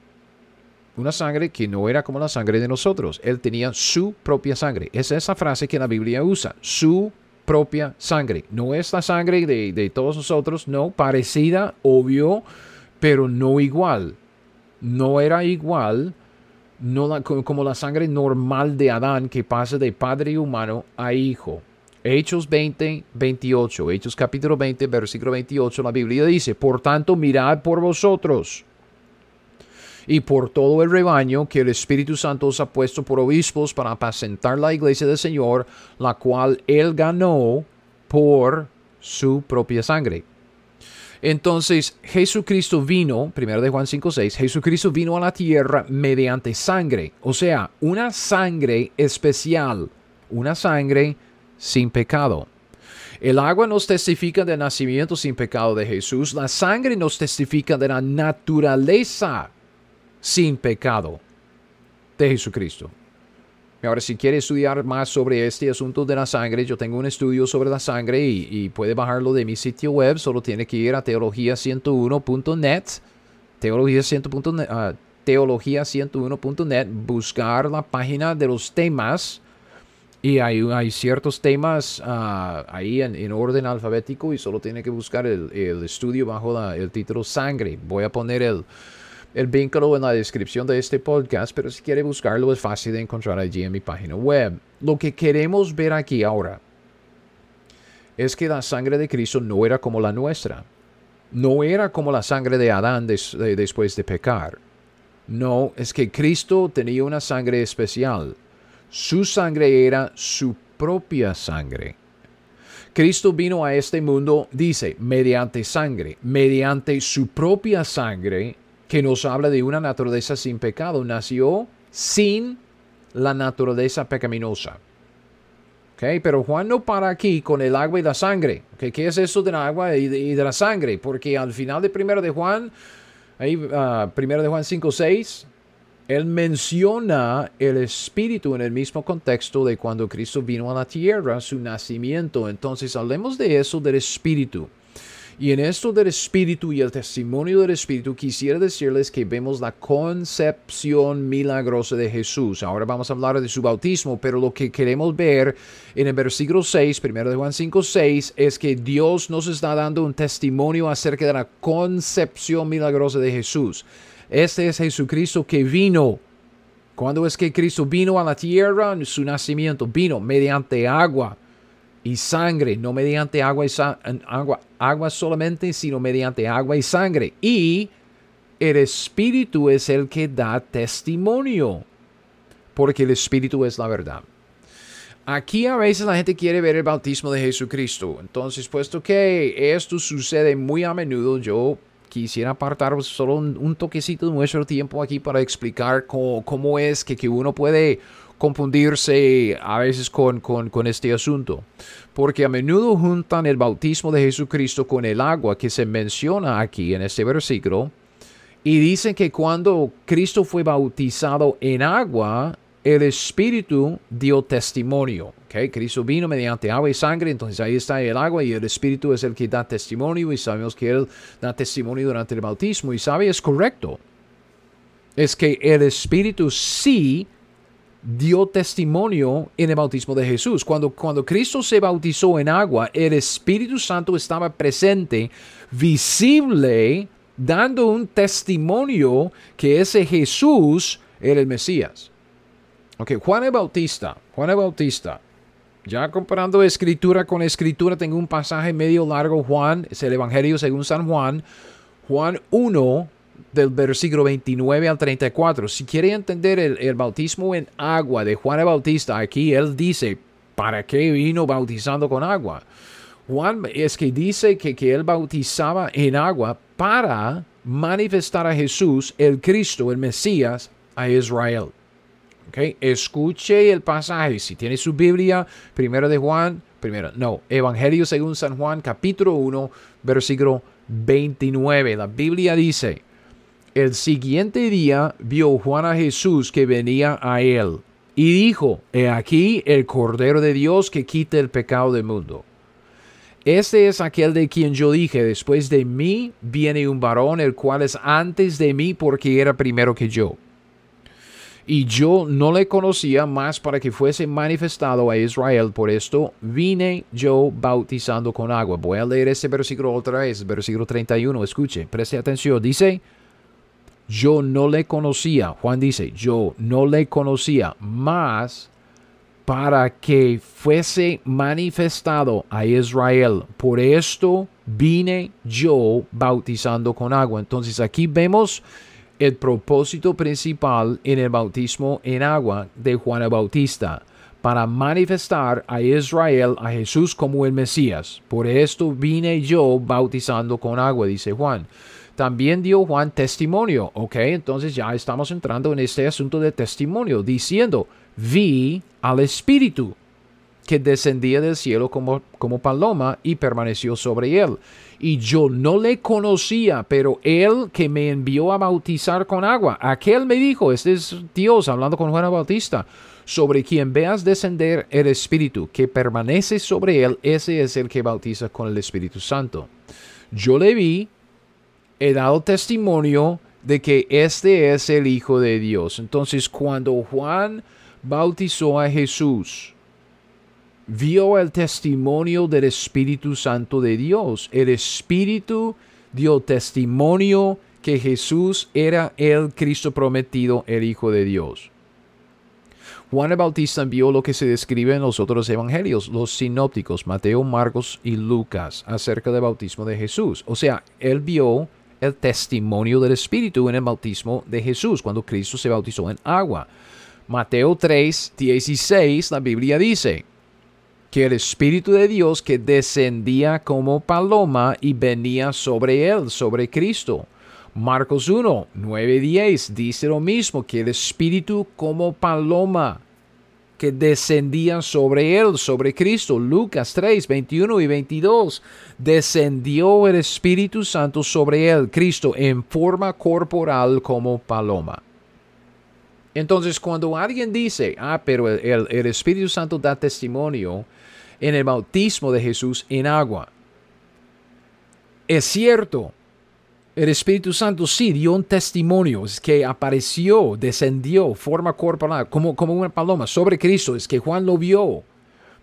una sangre que no era como la sangre de nosotros. Él tenía su propia sangre. Es esa frase que la Biblia usa, su propia sangre. No es la sangre de, de todos nosotros, no, parecida, obvio, pero no igual. No era igual no como la sangre normal de Adán que pasa de padre humano a hijo. Hechos 20, 28. Hechos capítulo 20, versículo 28. La Biblia dice, por tanto, mirad por vosotros y por todo el rebaño que el Espíritu Santo os ha puesto por obispos para apacentar la iglesia del Señor, la cual él ganó por su propia sangre. Entonces, Jesucristo vino, 1 de Juan 5, 6, Jesucristo vino a la tierra mediante sangre, o sea, una sangre especial, una sangre sin pecado. El agua nos testifica del nacimiento sin pecado de Jesús, la sangre nos testifica de la naturaleza sin pecado de Jesucristo. Ahora, si quiere estudiar más sobre este asunto de la sangre, yo tengo un estudio sobre la sangre y, puede bajarlo de mi sitio web. Solo tiene que ir a teología101.net, teología101.net, uh, teología101.net, buscar la página de los temas. Y hay, hay ciertos temas ah, ahí en, orden alfabético y solo tiene que buscar el, estudio bajo el título sangre. Voy a poner el, el vínculo en la descripción de este podcast, pero si quiere buscarlo es fácil de encontrar allí en mi página web. Lo que queremos ver aquí ahora es que la sangre de Cristo no era como la nuestra. No era como la sangre de Adán después de pecar. No, es que Cristo tenía una sangre especial. Su sangre era su propia sangre. Cristo vino a este mundo, dice, mediante sangre, mediante su propia sangre, que nos habla de una naturaleza sin pecado. Nació sin la naturaleza pecaminosa. Okay, pero Juan no para aquí con el agua y la sangre. ¿Qué es eso del agua y de, la sangre? Porque al final de primero de Juan, ahí, uh, primero de Juan 5, 6, él menciona el espíritu en el mismo contexto de cuando Cristo vino a la tierra, su nacimiento. Entonces hablemos de eso del espíritu. Y en esto del Espíritu y el testimonio del Espíritu, quisiera decirles que vemos la concepción milagrosa de Jesús. Ahora vamos a hablar de su bautismo, pero lo que queremos ver en el versículo 6, primero de Juan 5, 6, es que Dios nos está dando un testimonio acerca de la concepción milagrosa de Jesús. Este es Jesucristo que vino. ¿Cuándo es que Cristo vino a la tierra? Su nacimiento vino mediante agua y sangre, no mediante agua, y agua, agua solamente, sino mediante agua y sangre. Y el Espíritu es el que da testimonio, porque el Espíritu es la verdad. Aquí a veces la gente quiere ver el bautismo de Jesucristo. Entonces, puesto que esto sucede muy a menudo, yo quisiera apartar solo un, toquecito de nuestro tiempo aquí para explicar cómo, es que, que uno puede confundirse a veces con, con, este asunto, porque a menudo juntan el bautismo de Jesucristo con el agua que se menciona aquí en este versículo, y dicen que cuando Cristo fue bautizado en agua, el Espíritu dio testimonio. Okay? Cristo vino mediante agua y sangre, entonces ahí está el agua y el Espíritu es el que da testimonio y sabemos que Él da testimonio durante el bautismo y sabe, es correcto. Es que el Espíritu sí dio testimonio en el bautismo de Jesús. Cuando, cuando Cristo se bautizó en agua, el Espíritu Santo estaba presente, visible, dando un testimonio que ese Jesús era el Mesías. Ok, Juan el Bautista, Juan el Bautista, ya comparando escritura con escritura, tengo un pasaje medio largo, Juan, es el Evangelio según San Juan, Juan 1, del versículo 29 al 34. Si quiere entender el, bautismo en agua de Juan el Bautista, aquí él dice, ¿para qué vino bautizando con agua? Juan es que dice que, que él bautizaba en agua para manifestar a Jesús, el Cristo, el Mesías, a Israel. Okay. Escuche el pasaje. Si tiene su Biblia, primero de Juan, primero, no, Evangelio según San Juan, capítulo 1, versículo 29. La Biblia dice, el siguiente día vio Juan a Jesús que venía a él y dijo, He aquí el Cordero de Dios que quita el pecado del mundo. Este es aquel de quien yo dije, después de mí viene un varón el cual es antes de mí porque era primero que yo. y yo no le conocía más para que fuese manifestado a Israel. Por esto vine yo bautizando con agua. Voy a leer este versículo otra vez, versículo 31. Escuche, preste atención. Dice, yo no le conocía. Juan dice, yo no le conocía más para que fuese manifestado a Israel. Por esto vine yo bautizando con agua. Entonces aquí vemos el propósito principal en el bautismo en agua de Juan el Bautista, para manifestar a Israel, a Jesús como el Mesías. Por esto vine yo bautizando con agua, dice Juan. También dio Juan testimonio, ¿ok? Entonces ya estamos entrando en este asunto de testimonio, diciendo, vi al Espíritu que descendía del cielo como, como paloma y permaneció sobre él. Y yo no le conocía, pero él que me envió a bautizar con agua, aquel me dijo, este es Dios hablando con Juan Bautista, sobre quien veas descender el Espíritu que permanece sobre él, ese es el que bautiza con el Espíritu Santo. Yo le vi, he dado testimonio de que este es el Hijo de Dios. Entonces cuando Juan bautizó a Jesús, vio el testimonio del Espíritu Santo de Dios. El Espíritu dio testimonio que Jesús era el Cristo prometido, el Hijo de Dios. Juan el Bautista vio lo que se describe en los otros evangelios, los sinópticos, Mateo, Marcos y Lucas, acerca del bautismo de Jesús. O sea, él vio el testimonio del Espíritu en el bautismo de Jesús, cuando Cristo se bautizó en agua. Mateo 3, 16, la Biblia dice, que el Espíritu de Dios que descendía como paloma y venía sobre él, sobre Cristo. Marcos 1, 9, 10 dice lo mismo, que el Espíritu como paloma que descendía sobre él, sobre Cristo. Lucas 3, 21 y 22. Descendió el Espíritu Santo sobre él, Cristo, en forma corporal como paloma. Entonces, cuando alguien dice, ah, pero el, el Espíritu Santo da testimonio, en el bautismo de Jesús en agua. Es cierto, el Espíritu Santo sí dio un testimonio, es que apareció, descendió, forma corporal, como, como una paloma sobre Cristo, es que Juan lo vio.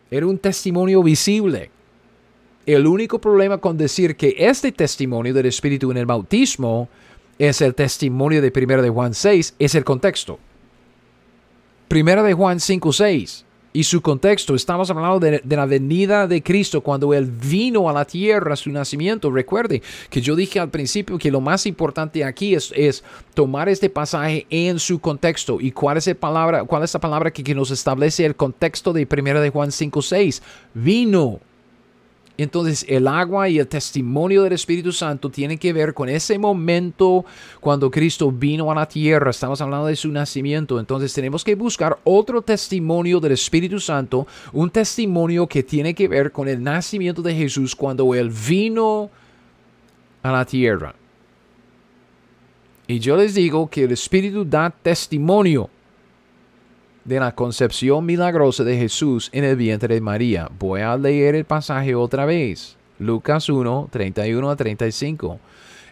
Era un testimonio visible. El único problema con decir que este testimonio del Espíritu en el bautismo es el testimonio de 1 de Juan 6 es el contexto. 1 de Juan 5, 6 y su contexto. Estamos hablando de, la venida de Cristo cuando Él vino a la tierra, su nacimiento. Recuerde que yo dije al principio que lo más importante aquí es, tomar este pasaje en su contexto. ¿Y cuál es, la palabra, cuál es la palabra que, que nos establece el contexto de 1 de Juan 5.6? Vino. Entonces el agua y el testimonio del Espíritu Santo tienen que ver con ese momento cuando Cristo vino a la tierra. Estamos hablando de su nacimiento. Entonces tenemos que buscar otro testimonio del Espíritu Santo, un testimonio que tiene que ver con el nacimiento de Jesús cuando Él vino a la tierra. Y yo les digo que el Espíritu da testimonio de la concepción milagrosa de Jesús en el vientre de María. Voy a leer el pasaje otra vez. Lucas 1, 31 a 35.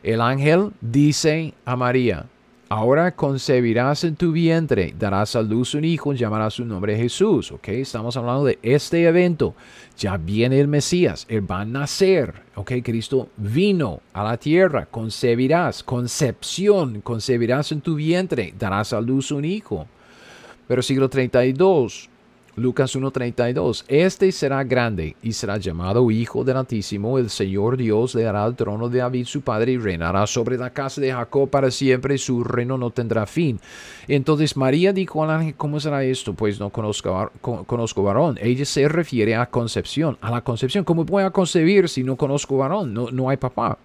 El ángel dice a María, ahora concebirás en tu vientre, darás a luz un hijo, llamarás su nombre Jesús. Ok, estamos hablando de este evento. Ya viene el Mesías, él va a nacer. Ok, Cristo vino a la tierra, concebirás, concepción, concebirás en tu vientre, darás a luz un hijo. Versículo 32. Lucas 1.32. Este será grande y será llamado Hijo del Altísimo. El Señor Dios le dará el trono de David su padre y reinará sobre la casa de Jacob para siempre su reino no tendrá fin. Entonces María dijo al ángel, ¿cómo será esto? Pues no conozco, conozco varón. Ella se refiere a concepción, a la concepción. ¿Cómo voy a concebir si no conozco varón? No, no hay papá.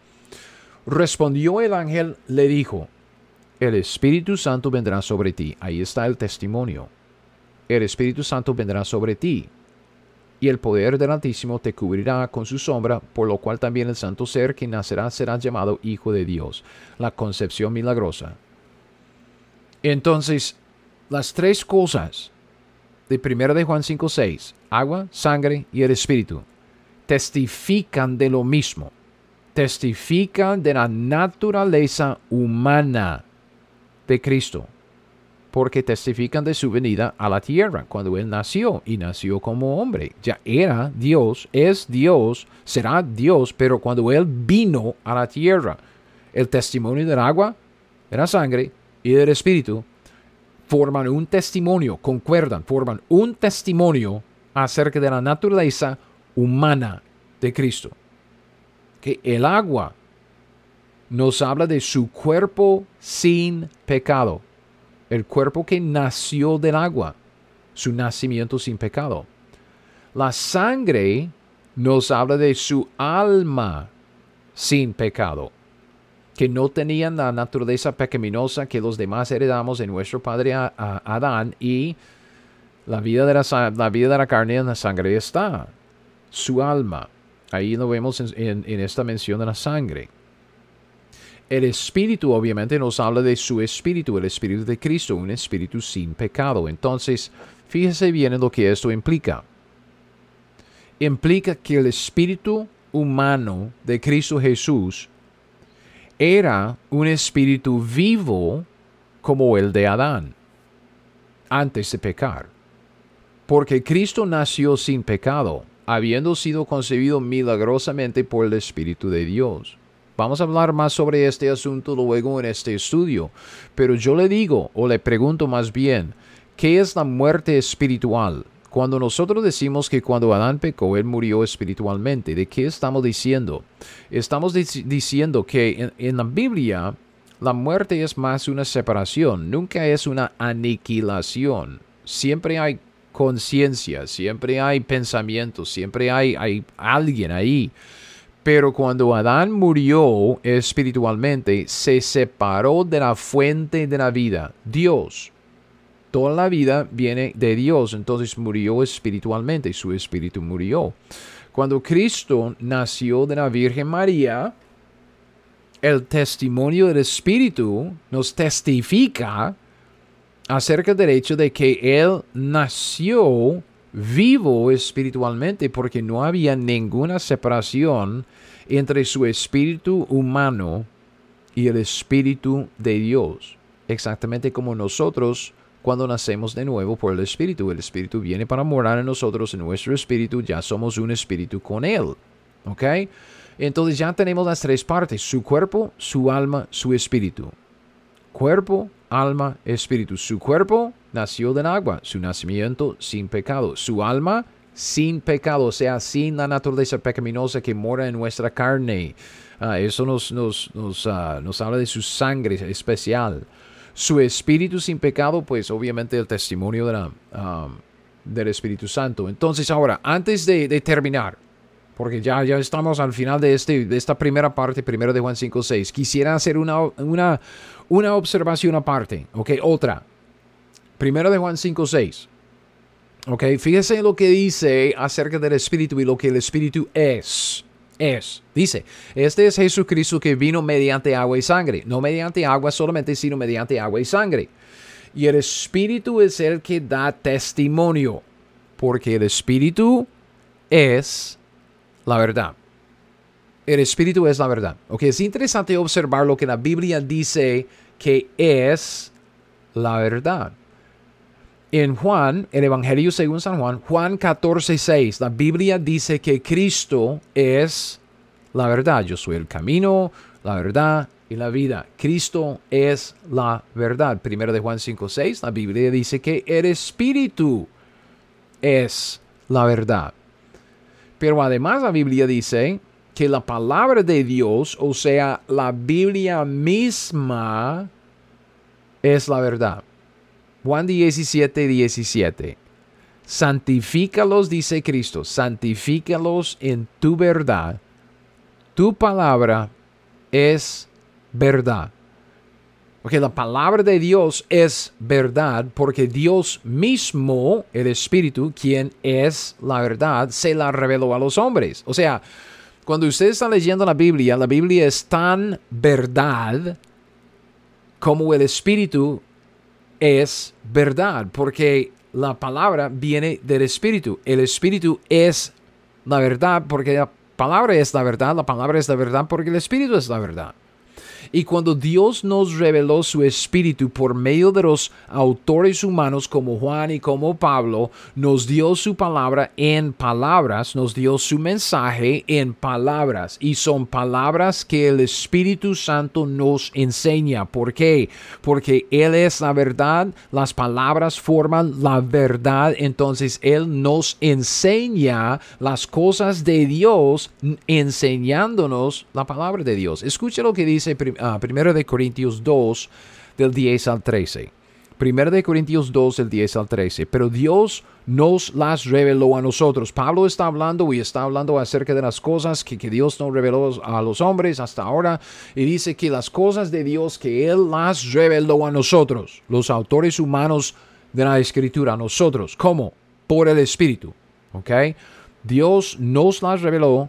Respondió el ángel, le dijo, el Espíritu Santo vendrá sobre ti. Ahí está el testimonio. El Espíritu Santo vendrá sobre ti. Y el poder del Altísimo te cubrirá con su sombra, por lo cual también el santo ser que nacerá será llamado Hijo de Dios. La concepción milagrosa. Entonces, las tres cosas de 1 de Juan 5.6, agua, sangre y el Espíritu, testifican de lo mismo. Testifican de la naturaleza humana de Cristo. porque testifican de su venida a la tierra, cuando Él nació y nació como hombre. Ya era Dios, es Dios, será Dios, pero cuando Él vino a la tierra, el testimonio del agua, de la sangre y del espíritu forman un testimonio, concuerdan, forman un testimonio acerca de la naturaleza humana de Cristo. Que el agua nos habla de su cuerpo sin pecado, el cuerpo que nació del agua, su nacimiento sin pecado. La sangre nos habla de su alma sin pecado, que no tenían la naturaleza pecaminosa que los demás heredamos de nuestro padre Adán y la vida, de la, la vida de la carne en la sangre está, su alma. Ahí lo vemos en esta mención de la sangre. El Espíritu obviamente nos habla de su Espíritu, el Espíritu de Cristo, un Espíritu sin pecado. Entonces, fíjese bien en lo que esto implica. Implica que el Espíritu humano de Cristo Jesús era un espíritu vivo como el de Adán, antes de pecar. Porque Cristo nació sin pecado, habiendo sido concebido milagrosamente por el Espíritu de Dios. Vamos a hablar más sobre este asunto luego en este estudio, pero yo le digo o le pregunto más bien, ¿qué es la muerte espiritual? Cuando nosotros decimos que cuando Adán pecó, él murió espiritualmente, ¿de qué estamos diciendo? Estamos diciendo que en la Biblia la muerte es más una separación, nunca es una aniquilación. Siempre hay conciencia, siempre hay pensamiento, siempre hay, hay alguien ahí pero cuando Adán murió espiritualmente, se separó de la fuente de la vida, Dios. Toda la vida viene de Dios, entonces murió espiritualmente, su espíritu murió. Cuando Cristo nació de la Virgen María, el testimonio del Espíritu nos testifica acerca del hecho de que Él nació vivo espiritualmente porque no había ninguna separación entre su espíritu humano y el espíritu de Dios. Exactamente como nosotros cuando nacemos de nuevo por el espíritu. El espíritu viene para morar en nosotros, en nuestro espíritu, ya somos un espíritu con él. ¿Ok? Entonces ya tenemos las tres partes, su cuerpo, su alma, su espíritu. Cuerpo, alma, espíritu. Su cuerpo nació del agua, su nacimiento sin pecado. Su alma sin pecado, o sea, sin la naturaleza pecaminosa que mora en nuestra carne. Ah, eso nos, nos, nos, ah, nos, habla de su sangre especial. Su espíritu sin pecado, pues obviamente el testimonio de la, ah, del Espíritu Santo. Entonces ahora, antes de, de, terminar, porque ya, ya estamos al final de, este, de esta primera parte, primero de Juan 5, 6, quisiera hacer una, una, una observación aparte, ok, otra. Primero de Juan 5, 6. Ok, fíjese lo que dice acerca del Espíritu y lo que el Espíritu es. Es, dice, este es Jesucristo que vino mediante agua y sangre, no mediante agua solamente, sino mediante agua y sangre. Y el Espíritu es el que da testimonio, porque el Espíritu es la verdad. El Espíritu es la verdad. Ok, es interesante observar lo que la Biblia dice que es la verdad en Juan, el Evangelio según San Juan, Juan 14, 6, la Biblia dice que Cristo es la verdad. Yo soy el camino, la verdad y la vida. Cristo es la verdad. Primero de Juan 5, 6, la Biblia dice que el Espíritu es la verdad. Pero además la Biblia dice que la palabra de Dios, o sea, la Biblia misma, es la verdad. Juan 17, 17. Santifícalos, dice Cristo, santifícalos en tu verdad. Tu palabra es verdad. Porque la palabra de Dios es verdad porque Dios mismo, el Espíritu, quien es la verdad, se la reveló a los hombres. O sea, cuando ustedes están leyendo la Biblia, la Biblia es tan verdad como el Espíritu es verdad, porque la palabra viene del Espíritu. El Espíritu es la verdad, porque la palabra es la verdad, la palabra es la verdad, porque el Espíritu es la verdad. Y cuando Dios nos reveló su espíritu por medio de los autores humanos como Juan y como Pablo, nos dio su palabra en palabras, nos dio su mensaje en palabras. Y son palabras que el Espíritu Santo nos enseña. ¿Por qué? Porque Él es la verdad, las palabras forman la verdad, entonces Él nos enseña las cosas de Dios enseñándonos la palabra de Dios. Escuche lo que dice 1 ah, de Corintios 2 del 10 al 13. 1 de Corintios 2 del 10 al 13. Pero Dios nos las reveló a nosotros. Pablo está hablando y está hablando acerca de las cosas que, que Dios nos reveló a los hombres hasta ahora. Y dice que las cosas de Dios que Él las reveló a nosotros, los autores humanos de la escritura, a nosotros. ¿Cómo? Por el Espíritu. ¿Ok? Dios nos las reveló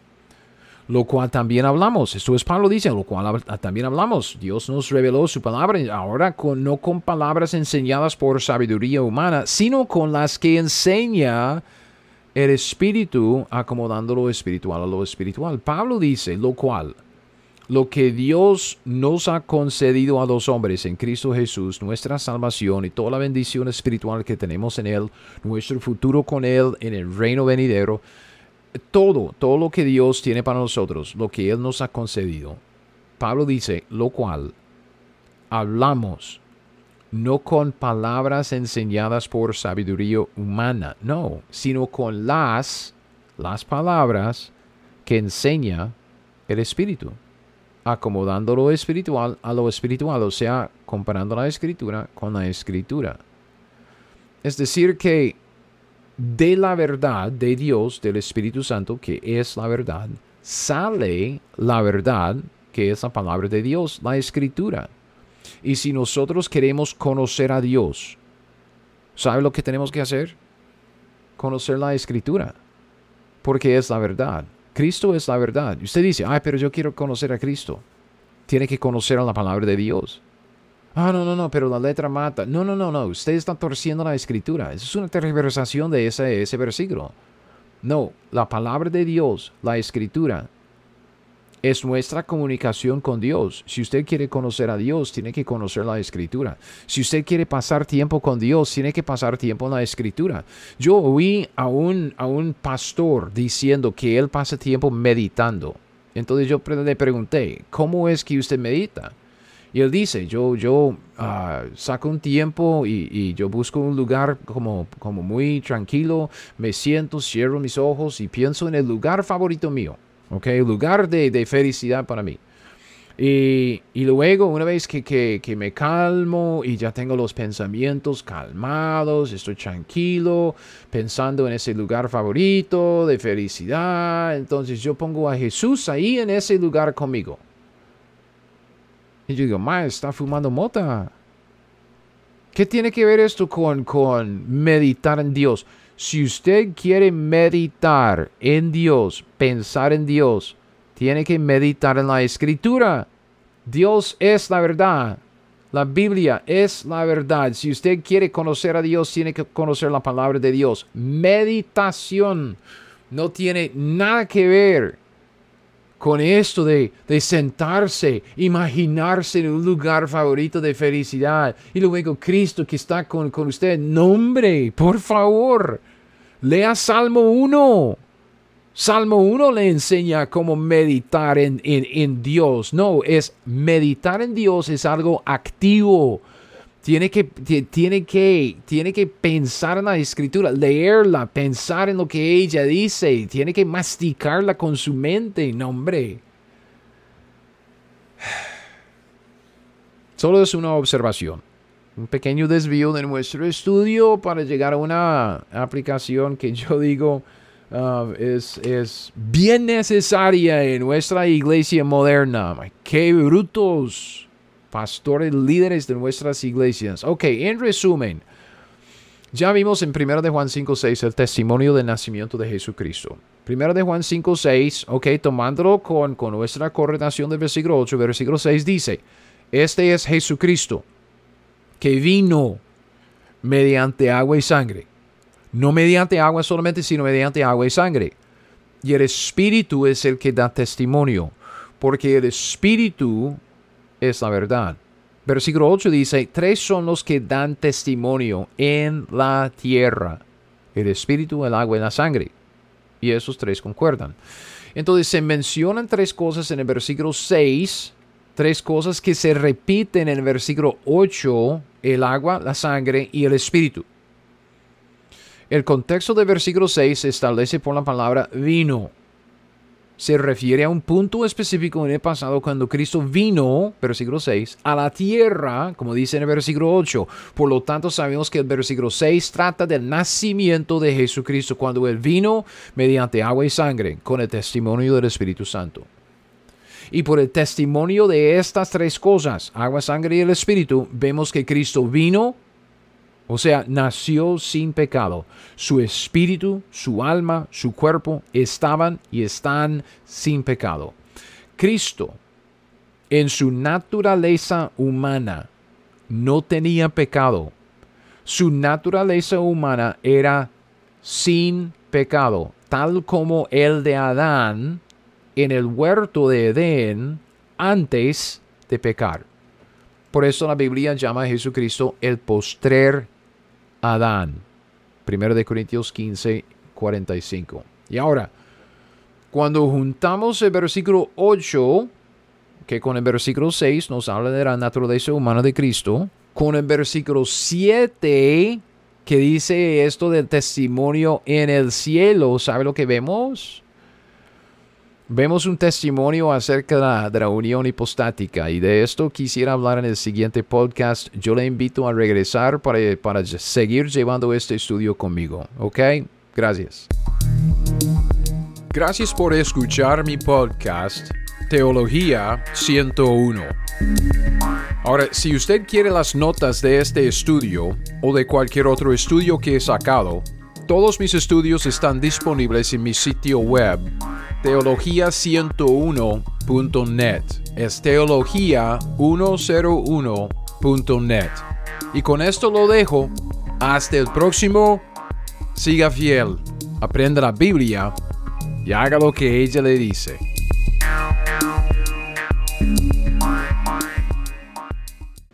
lo cual también hablamos. Esto es Pablo dice, lo cual también hablamos. Dios nos reveló su palabra, ahora con, no con palabras enseñadas por sabiduría humana, sino con las que enseña el Espíritu, acomodando lo espiritual a lo espiritual. Pablo dice, lo cual, lo que Dios nos ha concedido a los hombres en Cristo Jesús, nuestra salvación y toda la bendición espiritual que tenemos en Él, nuestro futuro con Él en el reino venidero, todo, todo lo que Dios tiene para nosotros, lo que Él nos ha concedido. Pablo dice, lo cual hablamos no con palabras enseñadas por sabiduría humana, no, sino con las, las palabras que enseña el Espíritu, acomodando lo espiritual a lo espiritual, o sea, comparando la escritura con la escritura. Es decir, que de la verdad de Dios, del Espíritu Santo, que es la verdad, sale la verdad, que es la palabra de Dios, la escritura. Y si nosotros queremos conocer a Dios, ¿sabe lo que tenemos que hacer? Conocer la escritura, porque es la verdad. Cristo es la verdad. Y usted dice, ay, pero yo quiero conocer a Cristo. Tiene que conocer a la palabra de Dios. Ah, no, no, no, pero la letra mata. No, no, no, no. Usted está torciendo la escritura. es una tergiversación de ese, versículo. No, la palabra de Dios, la escritura, es nuestra comunicación con Dios. Si usted quiere conocer a Dios, tiene que conocer la escritura. Si usted quiere pasar tiempo con Dios, tiene que pasar tiempo en la escritura. Yo oí a un, a un pastor diciendo que él pasa tiempo meditando. Entonces yo le pregunté, ¿cómo es que usted medita? Y él dice, yo, yo ah, saco un tiempo y, yo busco un lugar como, como muy tranquilo, me siento, cierro mis ojos y pienso en el lugar favorito mío, ¿ok? Lugar de, felicidad para mí. Y, luego, una vez que, que, me calmo y ya tengo los pensamientos calmados, estoy tranquilo, pensando en ese lugar favorito de felicidad, entonces yo pongo a Jesús ahí en ese lugar conmigo. Yo digo, ma, está fumando mota. ¿Qué tiene que ver esto con, con meditar en Dios? Si usted quiere meditar en Dios, pensar en Dios, tiene que meditar en la escritura. Dios es la verdad. La Biblia es la verdad. Si usted quiere conocer a Dios, tiene que conocer la palabra de Dios. Meditación no tiene nada que ver con esto de, sentarse, imaginarse en un lugar favorito de felicidad y luego Cristo que está con, con usted. Nombre, por favor, lea Salmo 1. Salmo 1 le enseña cómo meditar en, en Dios. No, es meditar en Dios es algo activo tiene que, tiene, que, tiene que pensar en la escritura, leerla, pensar en lo que ella dice, tiene que masticarla con su mente, no hombre. Solo es una observación, un pequeño desvío de nuestro estudio para llegar a una aplicación que yo digo uh, es, es bien necesaria en nuestra iglesia moderna. ¡Qué brutos! Pastores líderes de nuestras iglesias. Ok, en resumen, ya vimos en 1 de Juan 5.6 el testimonio del nacimiento de Jesucristo. 1 de Juan 5.6, ok, tomándolo con, con nuestra correlación del versículo 8, versículo 6 dice, este es Jesucristo, que vino mediante agua y sangre. No mediante agua solamente, sino mediante agua y sangre. Y el Espíritu es el que da testimonio, porque el Espíritu es la verdad. Versículo 8 dice, tres son los que dan testimonio en la tierra, el Espíritu, el agua y la sangre. Y esos tres concuerdan. Entonces se mencionan tres cosas en el versículo 6, tres cosas que se repiten en el versículo 8, el agua, la sangre y el Espíritu. El contexto del versículo 6 se establece por la palabra vino. Se refiere a un punto específico en el pasado cuando Cristo vino, versículo 6, a la tierra, como dice en el versículo 8. Por lo tanto, sabemos que el versículo 6 trata del nacimiento de Jesucristo cuando Él vino mediante agua y sangre con el testimonio del Espíritu Santo. Y por el testimonio de estas tres cosas, agua, sangre y el Espíritu, vemos que Cristo vino o sea, nació sin pecado. Su espíritu, su alma, su cuerpo estaban y están sin pecado. Cristo, en su naturaleza humana, no tenía pecado. Su naturaleza humana era sin pecado, tal como el de Adán en el huerto de Edén antes de pecar. Por eso la Biblia llama a Jesucristo el postrer Adán. Primero de Corintios 15, 45. Y ahora, cuando juntamos el versículo 8, que con el versículo 6 nos habla de la naturaleza humana de Cristo, con el versículo 7 que dice esto del testimonio en el cielo, ¿sabe lo que vemos? Vemos un testimonio acerca de la, unión hipostática y de esto quisiera hablar en el siguiente podcast. Yo le invito a regresar para, para seguir llevando este estudio conmigo. ¿Ok? Gracias. Gracias por escuchar mi podcast Teología 101. Ahora, si usted quiere las notas de este estudio o de cualquier otro estudio que he sacado, todos mis estudios están disponibles en mi sitio web teología101.net. Es teología101.net. Y con esto lo dejo. Hasta el próximo. Siga fiel. Aprenda la Biblia y haga lo que ella le dice.